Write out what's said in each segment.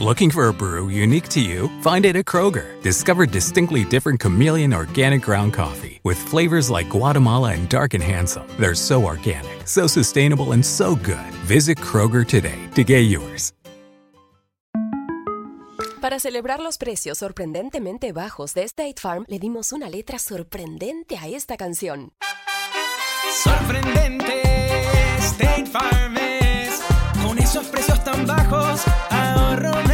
Looking for a brew unique to you? Find it at Kroger. Discover distinctly different chameleon organic ground coffee with flavors like Guatemala and Dark and Handsome. They're so organic, so sustainable, and so good. Visit Kroger today to get yours. Para celebrar los precios sorprendentemente bajos de State Farm, le dimos una letra sorprendente a esta canción. Sorprendente, State Farm es. Con esos precios tan bajos, ahorro mes a mes.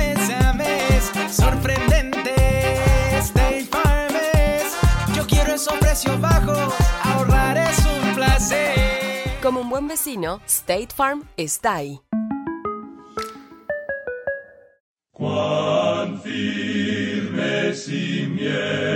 Sorprendente, State Farm es. Yo quiero esos precios bajos, ahorrar es un placer. Como un buen vecino, State Farm está ahí. Cuán firme cimiento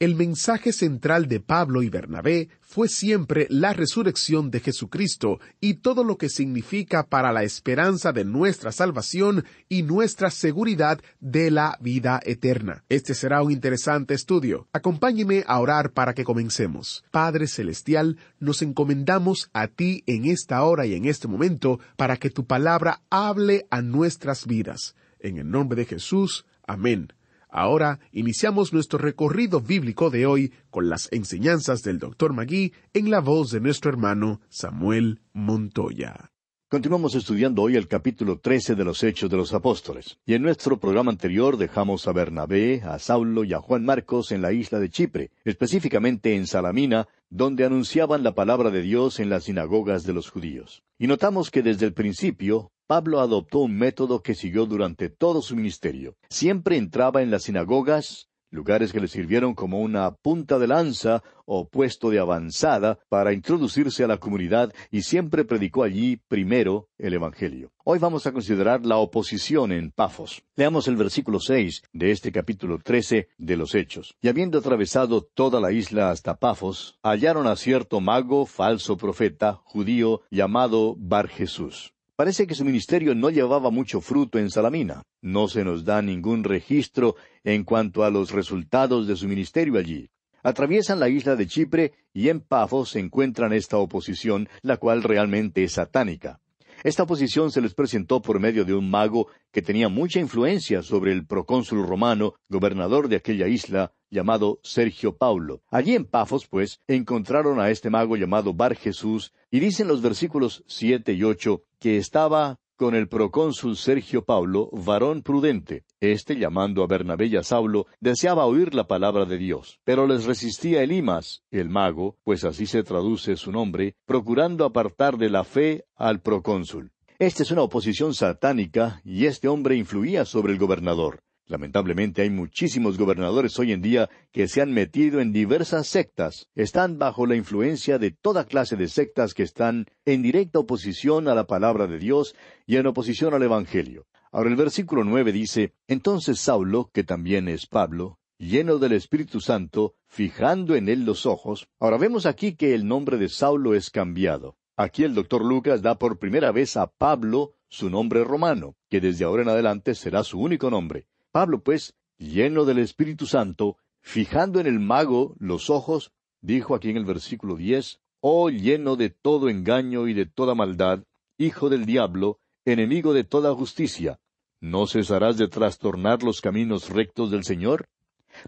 El mensaje central de Pablo y Bernabé fue siempre la resurrección de Jesucristo y todo lo que significa para la esperanza de nuestra salvación y nuestra seguridad de la vida eterna. Este será un interesante estudio. Acompáñeme a orar para que comencemos. Padre Celestial, nos encomendamos a ti en esta hora y en este momento para que tu palabra hable a nuestras vidas. En el nombre de Jesús. Amén. Ahora iniciamos nuestro recorrido bíblico de hoy con las enseñanzas del Dr. Magui en la voz de nuestro hermano Samuel Montoya. Continuamos estudiando hoy el capítulo 13 de los Hechos de los Apóstoles. Y en nuestro programa anterior dejamos a Bernabé, a Saulo y a Juan Marcos en la isla de Chipre, específicamente en Salamina, donde anunciaban la palabra de Dios en las sinagogas de los judíos. Y notamos que desde el principio Pablo adoptó un método que siguió durante todo su ministerio. Siempre entraba en las sinagogas, lugares que le sirvieron como una punta de lanza o puesto de avanzada para introducirse a la comunidad y siempre predicó allí primero el Evangelio. Hoy vamos a considerar la oposición en Pafos. Leamos el versículo seis de este capítulo trece de los Hechos. Y habiendo atravesado toda la isla hasta Pafos, hallaron a cierto mago, falso profeta, judío, llamado Bar Jesús. Parece que su ministerio no llevaba mucho fruto en Salamina. No se nos da ningún registro en cuanto a los resultados de su ministerio allí. Atraviesan la isla de Chipre y en Pafos se encuentran esta oposición, la cual realmente es satánica. Esta oposición se les presentó por medio de un mago que tenía mucha influencia sobre el procónsul romano, gobernador de aquella isla, llamado Sergio Paulo. Allí en Pafos, pues, encontraron a este mago llamado Bar Jesús, y dicen los versículos siete y ocho que estaba con el procónsul Sergio Paulo, varón prudente. Este, llamando a Bernabé y a Saulo, deseaba oír la palabra de Dios, pero les resistía Elimas, el mago, pues así se traduce su nombre, procurando apartar de la fe al procónsul. Esta es una oposición satánica, y este hombre influía sobre el gobernador. Lamentablemente hay muchísimos gobernadores hoy en día que se han metido en diversas sectas, están bajo la influencia de toda clase de sectas que están en directa oposición a la palabra de Dios y en oposición al Evangelio. Ahora el versículo nueve dice, Entonces Saulo, que también es Pablo, lleno del Espíritu Santo, fijando en él los ojos. Ahora vemos aquí que el nombre de Saulo es cambiado. Aquí el doctor Lucas da por primera vez a Pablo su nombre romano, que desde ahora en adelante será su único nombre. Pablo, pues, lleno del Espíritu Santo, fijando en el mago los ojos, dijo aquí en el versículo diez, Oh lleno de todo engaño y de toda maldad, hijo del diablo, enemigo de toda justicia, ¿no cesarás de trastornar los caminos rectos del Señor?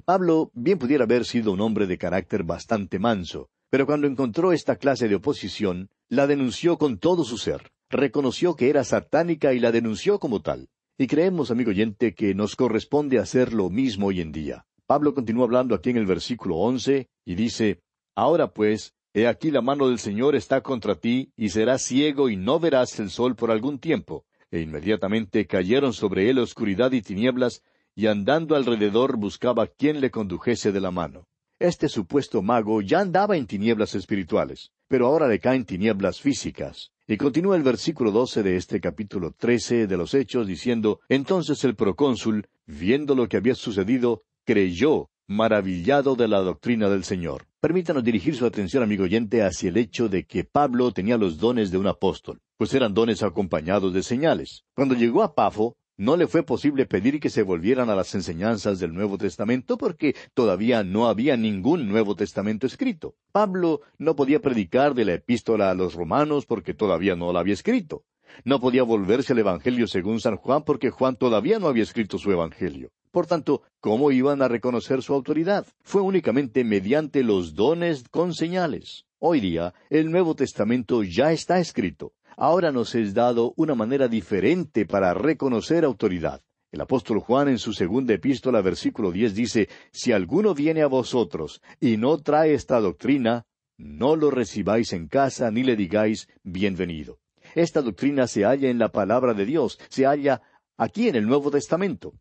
Pablo bien pudiera haber sido un hombre de carácter bastante manso, pero cuando encontró esta clase de oposición, la denunció con todo su ser, reconoció que era satánica y la denunció como tal. Y creemos, amigo oyente, que nos corresponde hacer lo mismo hoy en día. Pablo continúa hablando aquí en el versículo once y dice, Ahora pues, he aquí la mano del Señor está contra ti, y serás ciego y no verás el sol por algún tiempo. E inmediatamente cayeron sobre él oscuridad y tinieblas, y andando alrededor buscaba quien le condujese de la mano. Este supuesto mago ya andaba en tinieblas espirituales, pero ahora le caen tinieblas físicas. Y continúa el versículo doce de este capítulo trece de los Hechos diciendo Entonces el procónsul, viendo lo que había sucedido, creyó, maravillado de la doctrina del Señor. Permítanos dirigir su atención, amigo oyente, hacia el hecho de que Pablo tenía los dones de un apóstol, pues eran dones acompañados de señales. Cuando llegó a Pafo, no le fue posible pedir que se volvieran a las enseñanzas del Nuevo Testamento porque todavía no había ningún Nuevo Testamento escrito. Pablo no podía predicar de la epístola a los romanos porque todavía no la había escrito. No podía volverse al Evangelio según San Juan porque Juan todavía no había escrito su Evangelio. Por tanto, ¿cómo iban a reconocer su autoridad? Fue únicamente mediante los dones con señales. Hoy día, el Nuevo Testamento ya está escrito ahora nos es dado una manera diferente para reconocer autoridad. El apóstol Juan en su segunda epístola, versículo diez, dice, Si alguno viene a vosotros y no trae esta doctrina, no lo recibáis en casa ni le digáis bienvenido. Esta doctrina se halla en la palabra de Dios, se halla aquí en el Nuevo Testamento.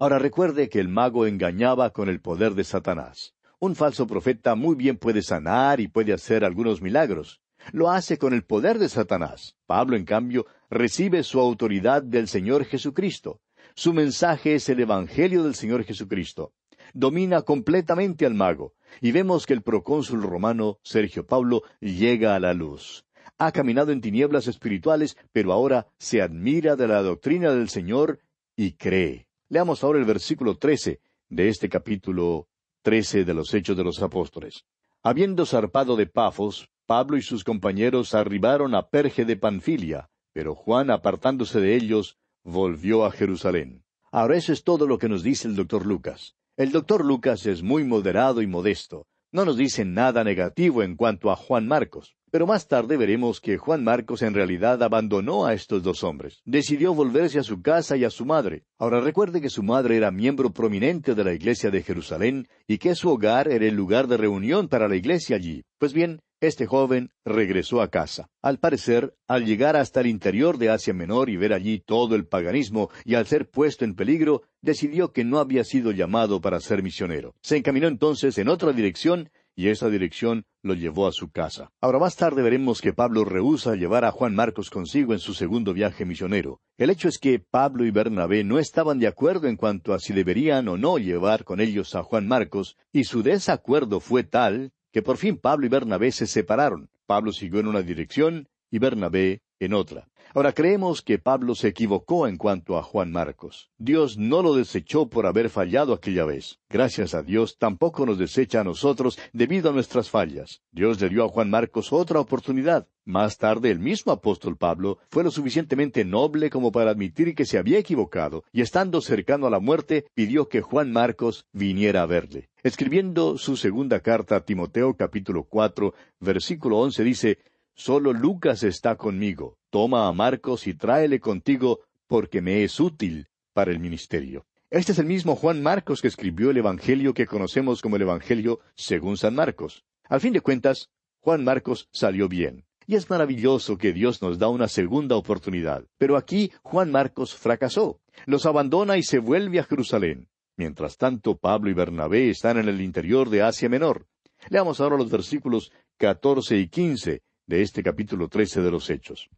Ahora recuerde que el mago engañaba con el poder de Satanás. Un falso profeta muy bien puede sanar y puede hacer algunos milagros. Lo hace con el poder de Satanás. Pablo, en cambio, recibe su autoridad del Señor Jesucristo. Su mensaje es el Evangelio del Señor Jesucristo. Domina completamente al mago, y vemos que el procónsul romano, Sergio Pablo, llega a la luz. Ha caminado en tinieblas espirituales, pero ahora se admira de la doctrina del Señor y cree. Leamos ahora el versículo trece de este capítulo trece de los Hechos de los Apóstoles. Habiendo zarpado de Pafos, Pablo y sus compañeros arribaron a Perge de Panfilia, pero Juan, apartándose de ellos, volvió a Jerusalén. Ahora eso es todo lo que nos dice el doctor Lucas. El doctor Lucas es muy moderado y modesto. No nos dice nada negativo en cuanto a Juan Marcos. Pero más tarde veremos que Juan Marcos en realidad abandonó a estos dos hombres. Decidió volverse a su casa y a su madre. Ahora recuerde que su madre era miembro prominente de la iglesia de Jerusalén y que su hogar era el lugar de reunión para la iglesia allí. Pues bien, este joven regresó a casa. Al parecer, al llegar hasta el interior de Asia Menor y ver allí todo el paganismo y al ser puesto en peligro, decidió que no había sido llamado para ser misionero. Se encaminó entonces en otra dirección y esa dirección lo llevó a su casa. Ahora más tarde veremos que Pablo rehúsa llevar a Juan Marcos consigo en su segundo viaje misionero. El hecho es que Pablo y Bernabé no estaban de acuerdo en cuanto a si deberían o no llevar con ellos a Juan Marcos, y su desacuerdo fue tal que por fin Pablo y Bernabé se separaron. Pablo siguió en una dirección y Bernabé en otra. Ahora creemos que Pablo se equivocó en cuanto a Juan Marcos. Dios no lo desechó por haber fallado aquella vez. Gracias a Dios tampoco nos desecha a nosotros debido a nuestras fallas. Dios le dio a Juan Marcos otra oportunidad. Más tarde el mismo apóstol Pablo fue lo suficientemente noble como para admitir que se había equivocado y estando cercano a la muerte pidió que Juan Marcos viniera a verle. Escribiendo su segunda carta a Timoteo capítulo cuatro versículo once dice Solo Lucas está conmigo. Toma a Marcos y tráele contigo, porque me es útil para el ministerio. Este es el mismo Juan Marcos que escribió el Evangelio que conocemos como el Evangelio según San Marcos. Al fin de cuentas, Juan Marcos salió bien. Y es maravilloso que Dios nos da una segunda oportunidad. Pero aquí Juan Marcos fracasó. Los abandona y se vuelve a Jerusalén. Mientras tanto, Pablo y Bernabé están en el interior de Asia Menor. Leamos ahora los versículos catorce y quince de este capítulo trece de los Hechos.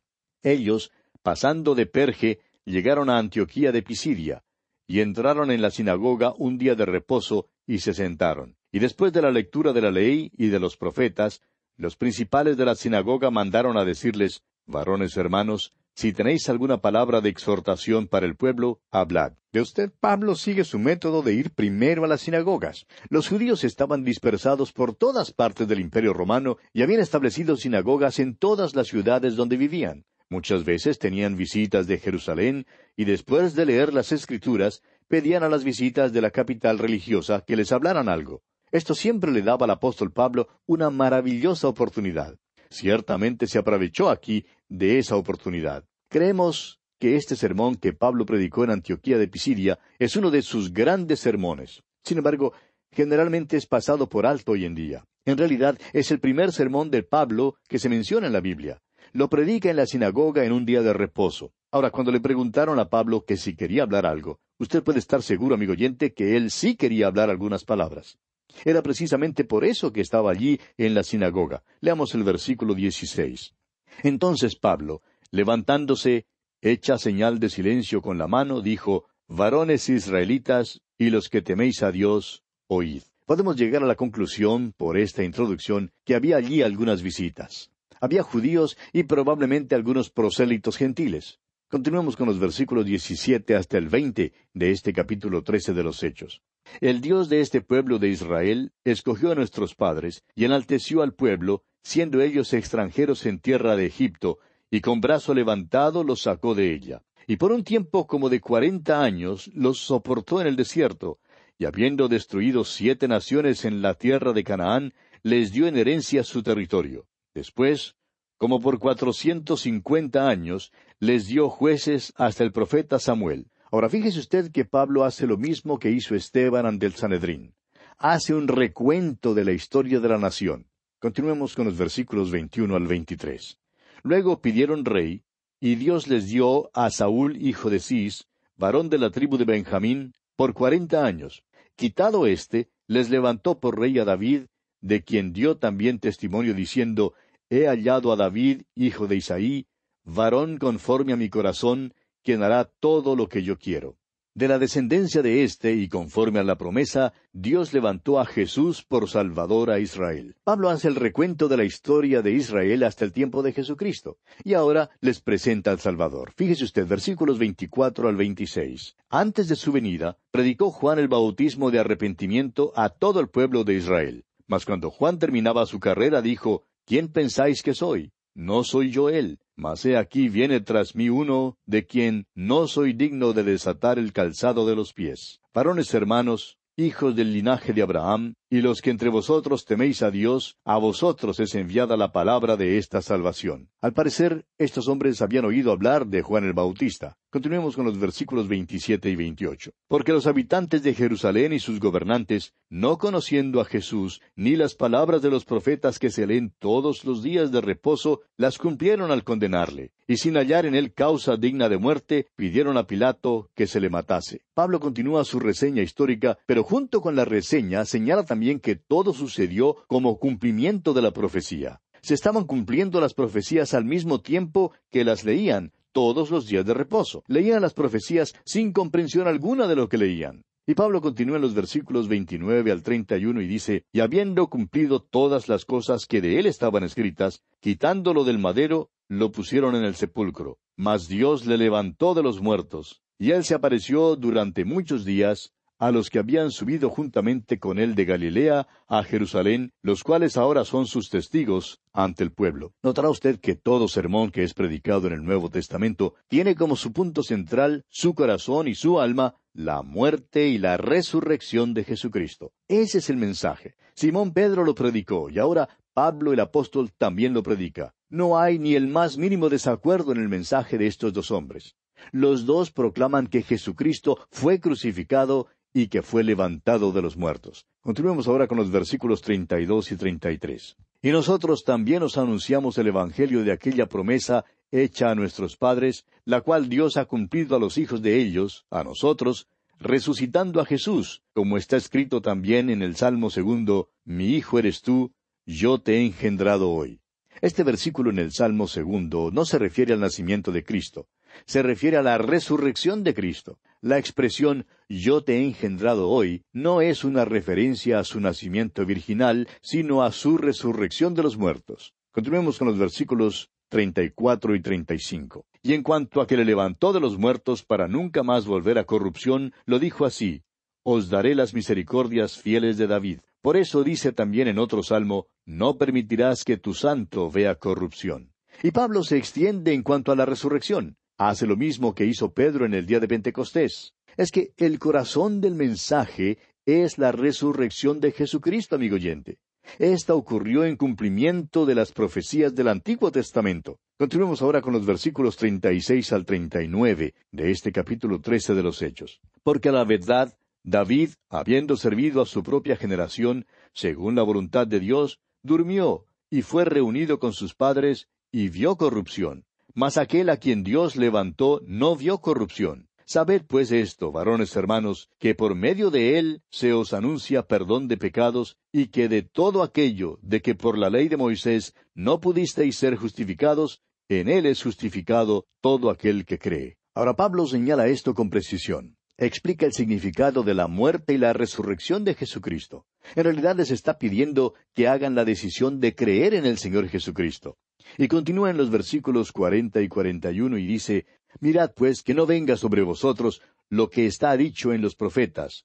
Ellos, pasando de Perge, llegaron a Antioquía de Pisidia, y entraron en la sinagoga un día de reposo, y se sentaron. Y después de la lectura de la ley y de los profetas, los principales de la sinagoga mandaron a decirles, Varones hermanos, si tenéis alguna palabra de exhortación para el pueblo, hablad. De usted, Pablo sigue su método de ir primero a las sinagogas. Los judíos estaban dispersados por todas partes del imperio romano y habían establecido sinagogas en todas las ciudades donde vivían. Muchas veces tenían visitas de Jerusalén y después de leer las escrituras pedían a las visitas de la capital religiosa que les hablaran algo. Esto siempre le daba al apóstol Pablo una maravillosa oportunidad. Ciertamente se aprovechó aquí de esa oportunidad. Creemos que este sermón que Pablo predicó en Antioquía de Pisidia es uno de sus grandes sermones. Sin embargo, generalmente es pasado por alto hoy en día. En realidad, es el primer sermón de Pablo que se menciona en la Biblia. Lo predica en la sinagoga en un día de reposo. Ahora, cuando le preguntaron a Pablo que si quería hablar algo, usted puede estar seguro, amigo oyente, que él sí quería hablar algunas palabras. Era precisamente por eso que estaba allí en la sinagoga. Leamos el versículo 16. Entonces Pablo, levantándose, hecha señal de silencio con la mano, dijo, Varones israelitas y los que teméis a Dios, oíd. Podemos llegar a la conclusión, por esta introducción, que había allí algunas visitas. Había judíos y probablemente algunos prosélitos gentiles. Continuemos con los versículos 17 hasta el 20 de este capítulo 13 de los Hechos. El Dios de este pueblo de Israel escogió a nuestros padres y enalteció al pueblo, siendo ellos extranjeros en tierra de Egipto, y con brazo levantado los sacó de ella. Y por un tiempo como de cuarenta años los soportó en el desierto, y habiendo destruido siete naciones en la tierra de Canaán, les dio en herencia su territorio. Después como por cuatrocientos cincuenta años, les dio jueces hasta el profeta Samuel. Ahora fíjese usted que Pablo hace lo mismo que hizo Esteban ante el Sanedrín. Hace un recuento de la historia de la nación. Continuemos con los versículos 21 al 23. Luego pidieron rey, y Dios les dio a Saúl, hijo de Cis, varón de la tribu de Benjamín, por cuarenta años. Quitado éste, les levantó por rey a David, de quien dio también testimonio diciendo, he hallado a David, hijo de Isaí, varón conforme a mi corazón, quien hará todo lo que yo quiero. De la descendencia de éste, y conforme a la promesa, Dios levantó a Jesús por Salvador a Israel. Pablo hace el recuento de la historia de Israel hasta el tiempo de Jesucristo, y ahora les presenta al Salvador. Fíjese usted, versículos 24 al 26. Antes de su venida, predicó Juan el bautismo de arrepentimiento a todo el pueblo de Israel. Mas cuando Juan terminaba su carrera, dijo, ¿Quién pensáis que soy? No soy yo él, mas he aquí viene tras mí uno de quien no soy digno de desatar el calzado de los pies. Varones hermanos, hijos del linaje de Abraham, y los que entre vosotros teméis a Dios, a vosotros es enviada la palabra de esta salvación. Al parecer, estos hombres habían oído hablar de Juan el Bautista. Continuemos con los versículos 27 y 28. Porque los habitantes de Jerusalén y sus gobernantes, no conociendo a Jesús, ni las palabras de los profetas que se leen todos los días de reposo, las cumplieron al condenarle, y sin hallar en él causa digna de muerte, pidieron a Pilato que se le matase. Pablo continúa su reseña histórica, pero junto con la reseña señala también que todo sucedió como cumplimiento de la profecía. Se estaban cumpliendo las profecías al mismo tiempo que las leían, todos los días de reposo. Leían las profecías sin comprensión alguna de lo que leían. Y Pablo continúa en los versículos 29 al 31 y dice, Y habiendo cumplido todas las cosas que de él estaban escritas, quitándolo del madero, lo pusieron en el sepulcro. Mas Dios le levantó de los muertos, y él se apareció durante muchos días a los que habían subido juntamente con él de Galilea a Jerusalén, los cuales ahora son sus testigos ante el pueblo. Notará usted que todo sermón que es predicado en el Nuevo Testamento tiene como su punto central su corazón y su alma la muerte y la resurrección de Jesucristo. Ese es el mensaje. Simón Pedro lo predicó y ahora Pablo el apóstol también lo predica. No hay ni el más mínimo desacuerdo en el mensaje de estos dos hombres. Los dos proclaman que Jesucristo fue crucificado y que fue levantado de los muertos. Continuemos ahora con los versículos treinta y dos y treinta y tres. Y nosotros también os anunciamos el Evangelio de aquella promesa hecha a nuestros padres, la cual Dios ha cumplido a los hijos de ellos, a nosotros, resucitando a Jesús, como está escrito también en el Salmo segundo, Mi hijo eres tú, yo te he engendrado hoy. Este versículo en el Salmo segundo no se refiere al nacimiento de Cristo, se refiere a la resurrección de Cristo. La expresión yo te he engendrado hoy no es una referencia a su nacimiento virginal, sino a su resurrección de los muertos. Continuemos con los versículos treinta y cuatro y treinta y cinco. Y en cuanto a que le levantó de los muertos para nunca más volver a corrupción, lo dijo así Os daré las misericordias fieles de David. Por eso dice también en otro salmo No permitirás que tu santo vea corrupción. Y Pablo se extiende en cuanto a la resurrección. Hace lo mismo que hizo Pedro en el día de Pentecostés. Es que el corazón del mensaje es la resurrección de Jesucristo, amigo oyente. Esta ocurrió en cumplimiento de las profecías del Antiguo Testamento. Continuemos ahora con los versículos 36 al 39 de este capítulo 13 de los Hechos. Porque a la verdad, David, habiendo servido a su propia generación, según la voluntad de Dios, durmió y fue reunido con sus padres y vio corrupción. Mas aquel a quien Dios levantó no vio corrupción. Sabed pues esto, varones hermanos, que por medio de él se os anuncia perdón de pecados, y que de todo aquello de que por la ley de Moisés no pudisteis ser justificados, en él es justificado todo aquel que cree. Ahora Pablo señala esto con precisión. Explica el significado de la muerte y la resurrección de Jesucristo. En realidad les está pidiendo que hagan la decisión de creer en el Señor Jesucristo. Y continúa en los versículos cuarenta y cuarenta y uno y dice, Mirad pues que no venga sobre vosotros lo que está dicho en los profetas.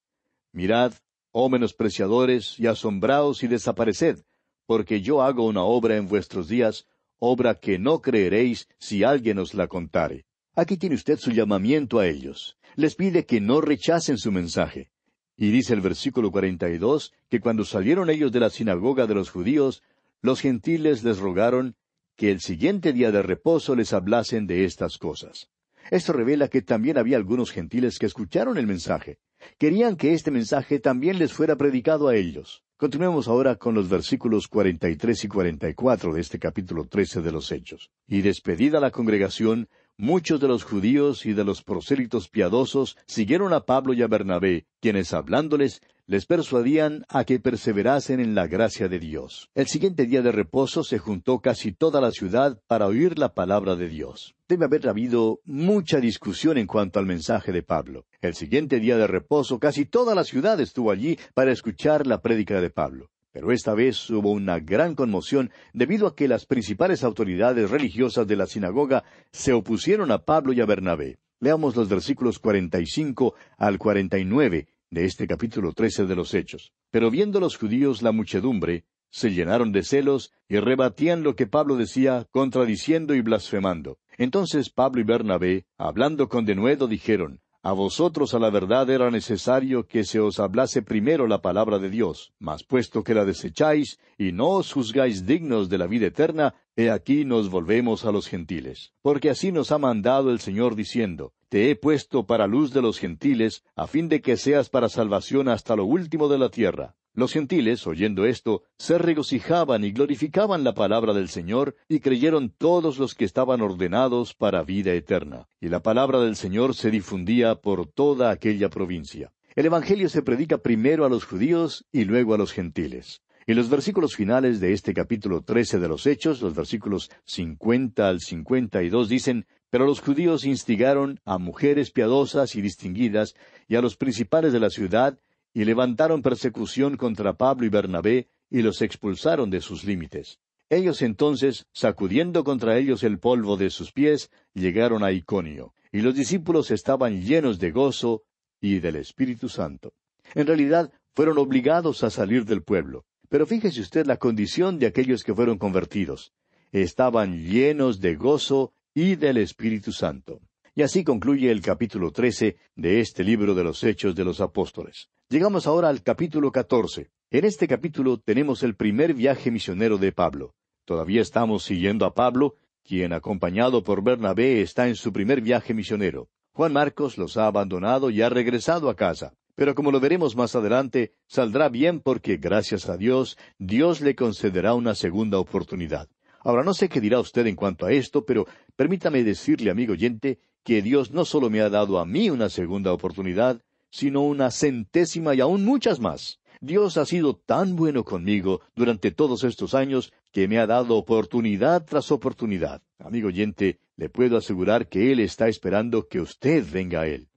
Mirad, oh menospreciadores, y asombraos y desapareced, porque yo hago una obra en vuestros días, obra que no creeréis si alguien os la contare. Aquí tiene usted su llamamiento a ellos. Les pide que no rechacen su mensaje. Y dice el versículo cuarenta y dos que cuando salieron ellos de la sinagoga de los judíos, los gentiles les rogaron que el siguiente día de reposo les hablasen de estas cosas. Esto revela que también había algunos gentiles que escucharon el mensaje. Querían que este mensaje también les fuera predicado a ellos. Continuemos ahora con los versículos cuarenta y tres y cuarenta y cuatro de este capítulo trece de los Hechos. Y despedida la congregación, muchos de los judíos y de los prosélitos piadosos siguieron a Pablo y a Bernabé, quienes hablándoles les persuadían a que perseverasen en la gracia de Dios. El siguiente día de reposo se juntó casi toda la ciudad para oír la palabra de Dios. Debe haber habido mucha discusión en cuanto al mensaje de Pablo. El siguiente día de reposo casi toda la ciudad estuvo allí para escuchar la prédica de Pablo. Pero esta vez hubo una gran conmoción debido a que las principales autoridades religiosas de la sinagoga se opusieron a Pablo y a Bernabé. Leamos los versículos 45 al 49 de este capítulo trece de los Hechos. Pero viendo los judíos la muchedumbre, se llenaron de celos y rebatían lo que Pablo decía, contradiciendo y blasfemando. Entonces Pablo y Bernabé, hablando con denuedo, dijeron, a vosotros a la verdad era necesario que se os hablase primero la palabra de Dios, mas puesto que la desecháis y no os juzgáis dignos de la vida eterna, he aquí nos volvemos a los gentiles. Porque así nos ha mandado el Señor diciendo, Te he puesto para luz de los gentiles, a fin de que seas para salvación hasta lo último de la tierra. Los gentiles, oyendo esto, se regocijaban y glorificaban la palabra del Señor, y creyeron todos los que estaban ordenados para vida eterna. Y la palabra del Señor se difundía por toda aquella provincia. El Evangelio se predica primero a los judíos y luego a los gentiles. Y los versículos finales de este capítulo trece de los Hechos, los versículos cincuenta al cincuenta y dos, dicen Pero los judíos instigaron a mujeres piadosas y distinguidas, y a los principales de la ciudad, y levantaron persecución contra Pablo y Bernabé, y los expulsaron de sus límites. Ellos entonces, sacudiendo contra ellos el polvo de sus pies, llegaron a Iconio, y los discípulos estaban llenos de gozo y del Espíritu Santo. En realidad, fueron obligados a salir del pueblo. Pero fíjese usted la condición de aquellos que fueron convertidos. Estaban llenos de gozo y del Espíritu Santo. Y así concluye el capítulo trece de este libro de los Hechos de los Apóstoles. Llegamos ahora al capítulo catorce. En este capítulo tenemos el primer viaje misionero de Pablo. Todavía estamos siguiendo a Pablo, quien acompañado por Bernabé está en su primer viaje misionero. Juan Marcos los ha abandonado y ha regresado a casa. Pero como lo veremos más adelante, saldrá bien porque, gracias a Dios, Dios le concederá una segunda oportunidad. Ahora no sé qué dirá usted en cuanto a esto, pero permítame decirle, amigo oyente, que Dios no solo me ha dado a mí una segunda oportunidad, sino una centésima y aún muchas más. Dios ha sido tan bueno conmigo durante todos estos años que me ha dado oportunidad tras oportunidad. Amigo oyente, le puedo asegurar que Él está esperando que usted venga a Él.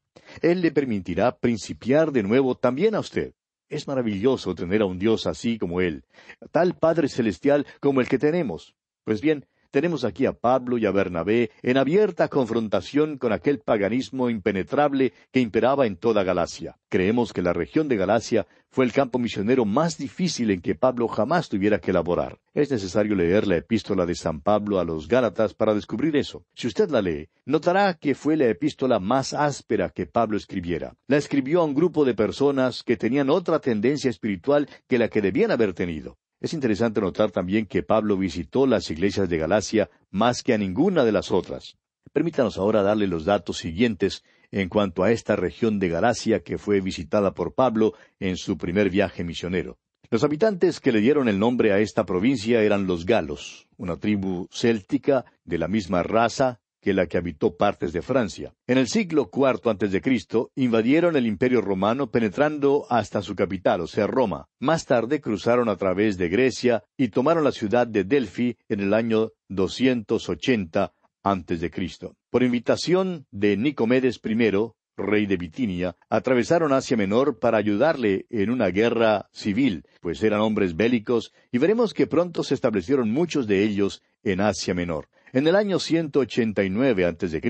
Él le permitirá principiar de nuevo también a usted. Es maravilloso tener a un Dios así como Él, tal Padre Celestial como el que tenemos. Pues bien, tenemos aquí a Pablo y a Bernabé en abierta confrontación con aquel paganismo impenetrable que imperaba en toda Galacia. Creemos que la región de Galacia fue el campo misionero más difícil en que Pablo jamás tuviera que elaborar. Es necesario leer la epístola de San Pablo a los Gálatas para descubrir eso. Si usted la lee, notará que fue la epístola más áspera que Pablo escribiera. La escribió a un grupo de personas que tenían otra tendencia espiritual que la que debían haber tenido. Es interesante notar también que Pablo visitó las iglesias de Galacia más que a ninguna de las otras. Permítanos ahora darle los datos siguientes en cuanto a esta región de Galacia que fue visitada por Pablo en su primer viaje misionero. Los habitantes que le dieron el nombre a esta provincia eran los galos, una tribu céltica de la misma raza que la que habitó partes de Francia. En el siglo IV Cristo invadieron el Imperio romano penetrando hasta su capital, o sea, Roma. Más tarde cruzaron a través de Grecia y tomaron la ciudad de Delphi en el año 280 antes de Cristo. Por invitación de Nicomedes I, rey de Bitinia, atravesaron Asia Menor para ayudarle en una guerra civil, pues eran hombres bélicos, y veremos que pronto se establecieron muchos de ellos en Asia Menor. En el año 189 a.C.,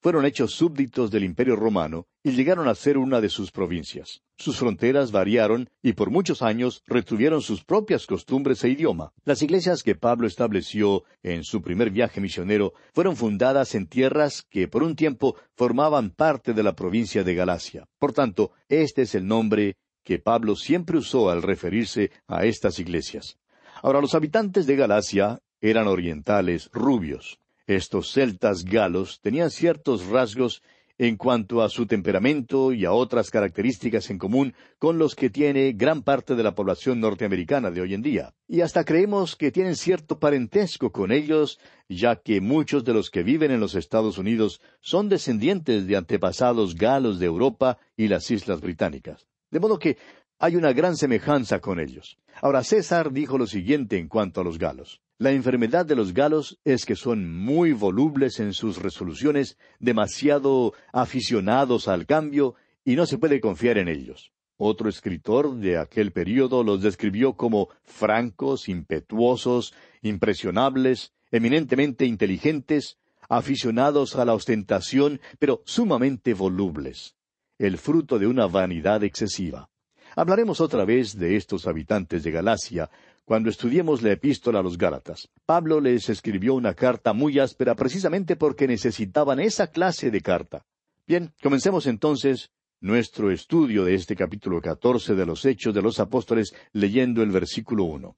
fueron hechos súbditos del Imperio Romano y llegaron a ser una de sus provincias. Sus fronteras variaron y por muchos años retuvieron sus propias costumbres e idioma. Las iglesias que Pablo estableció en su primer viaje misionero fueron fundadas en tierras que por un tiempo formaban parte de la provincia de Galacia. Por tanto, este es el nombre que Pablo siempre usó al referirse a estas iglesias. Ahora, los habitantes de Galacia eran orientales rubios. Estos celtas galos tenían ciertos rasgos en cuanto a su temperamento y a otras características en común con los que tiene gran parte de la población norteamericana de hoy en día. Y hasta creemos que tienen cierto parentesco con ellos, ya que muchos de los que viven en los Estados Unidos son descendientes de antepasados galos de Europa y las Islas Británicas. De modo que hay una gran semejanza con ellos. Ahora César dijo lo siguiente en cuanto a los galos. La enfermedad de los galos es que son muy volubles en sus resoluciones, demasiado aficionados al cambio, y no se puede confiar en ellos. Otro escritor de aquel período los describió como francos, impetuosos, impresionables, eminentemente inteligentes, aficionados a la ostentación, pero sumamente volubles, el fruto de una vanidad excesiva. Hablaremos otra vez de estos habitantes de Galacia, cuando estudiemos la epístola a los Gálatas. Pablo les escribió una carta muy áspera precisamente porque necesitaban esa clase de carta. Bien, comencemos entonces nuestro estudio de este capítulo catorce de los Hechos de los Apóstoles leyendo el versículo uno.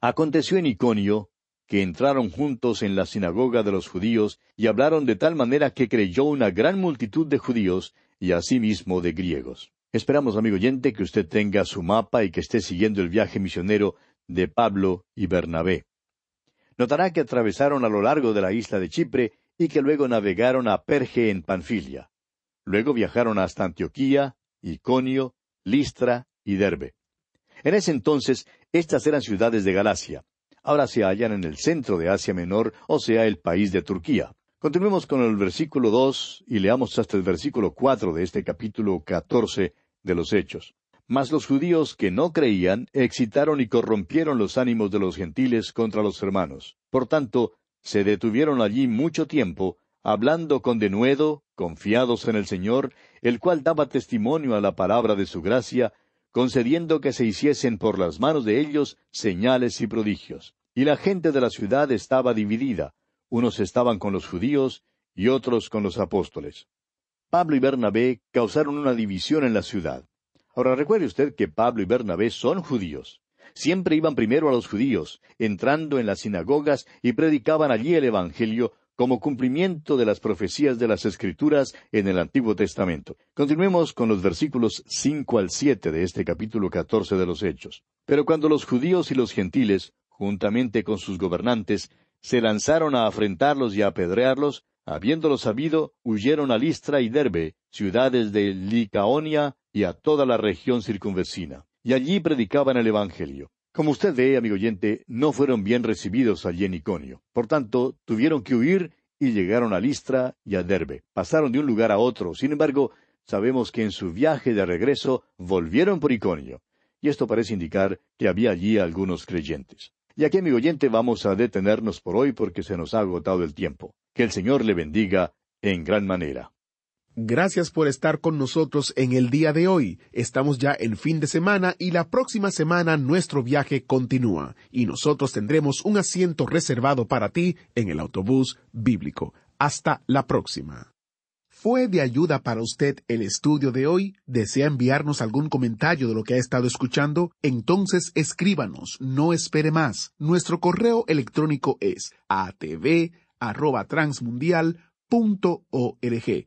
Aconteció en Iconio que entraron juntos en la sinagoga de los judíos y hablaron de tal manera que creyó una gran multitud de judíos y asimismo de griegos. Esperamos, amigo oyente, que usted tenga su mapa y que esté siguiendo el viaje misionero de Pablo y Bernabé. Notará que atravesaron a lo largo de la isla de Chipre y que luego navegaron a Perge en Panfilia. Luego viajaron hasta Antioquía, Iconio, Listra y Derbe. En ese entonces, estas eran ciudades de Galacia. Ahora se hallan en el centro de Asia Menor, o sea, el país de Turquía. Continuemos con el versículo dos y leamos hasta el versículo cuatro de este capítulo catorce de los Hechos. Mas los judíos que no creían excitaron y corrompieron los ánimos de los gentiles contra los hermanos. Por tanto, se detuvieron allí mucho tiempo, hablando con denuedo, confiados en el Señor, el cual daba testimonio a la palabra de su gracia, concediendo que se hiciesen por las manos de ellos señales y prodigios. Y la gente de la ciudad estaba dividida, unos estaban con los judíos y otros con los apóstoles. Pablo y Bernabé causaron una división en la ciudad. Ahora recuerde usted que Pablo y Bernabé son judíos. Siempre iban primero a los judíos, entrando en las sinagogas y predicaban allí el Evangelio como cumplimiento de las profecías de las Escrituras en el Antiguo Testamento. Continuemos con los versículos cinco al siete de este capítulo catorce de los Hechos. Pero cuando los judíos y los gentiles, juntamente con sus gobernantes, se lanzaron a afrentarlos y a apedrearlos, habiéndolo sabido, huyeron a Listra y Derbe, ciudades de Licaonia y a toda la región circunvecina. Y allí predicaban el Evangelio. Como usted ve, amigo oyente, no fueron bien recibidos allí en Iconio. Por tanto, tuvieron que huir y llegaron a Listra y a Derbe. Pasaron de un lugar a otro. Sin embargo, sabemos que en su viaje de regreso volvieron por Iconio. Y esto parece indicar que había allí algunos creyentes. Y aquí, amigo oyente, vamos a detenernos por hoy porque se nos ha agotado el tiempo. Que el Señor le bendiga en gran manera. Gracias por estar con nosotros en el día de hoy. Estamos ya en fin de semana y la próxima semana nuestro viaje continúa y nosotros tendremos un asiento reservado para ti en el autobús bíblico. Hasta la próxima. ¿Fue de ayuda para usted el estudio de hoy? ¿Desea enviarnos algún comentario de lo que ha estado escuchando? Entonces escríbanos, no espere más. Nuestro correo electrónico es atv@transmundial.org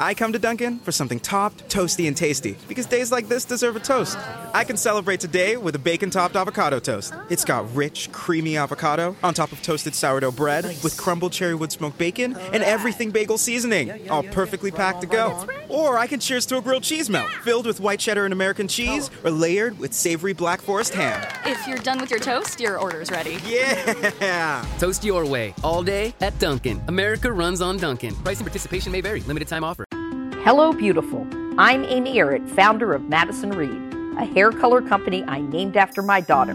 I come to Dunkin' for something topped, toasty, and tasty because days like this deserve a toast. I can celebrate today with a bacon topped avocado toast. It's got rich, creamy avocado on top of toasted sourdough bread with crumbled cherry wood smoked bacon and everything bagel seasoning, all perfectly packed to go. Or I can cheers to a grilled cheese melt filled with white cheddar and American cheese oh. or layered with savory black forest ham. If you're done with your toast, your order's ready. Yeah! Toast your way all day at Dunkin'. America runs on Dunkin'. Price and participation may vary. Limited time offer. Hello, beautiful. I'm Amy Errett, founder of Madison Reed, a hair color company I named after my daughter.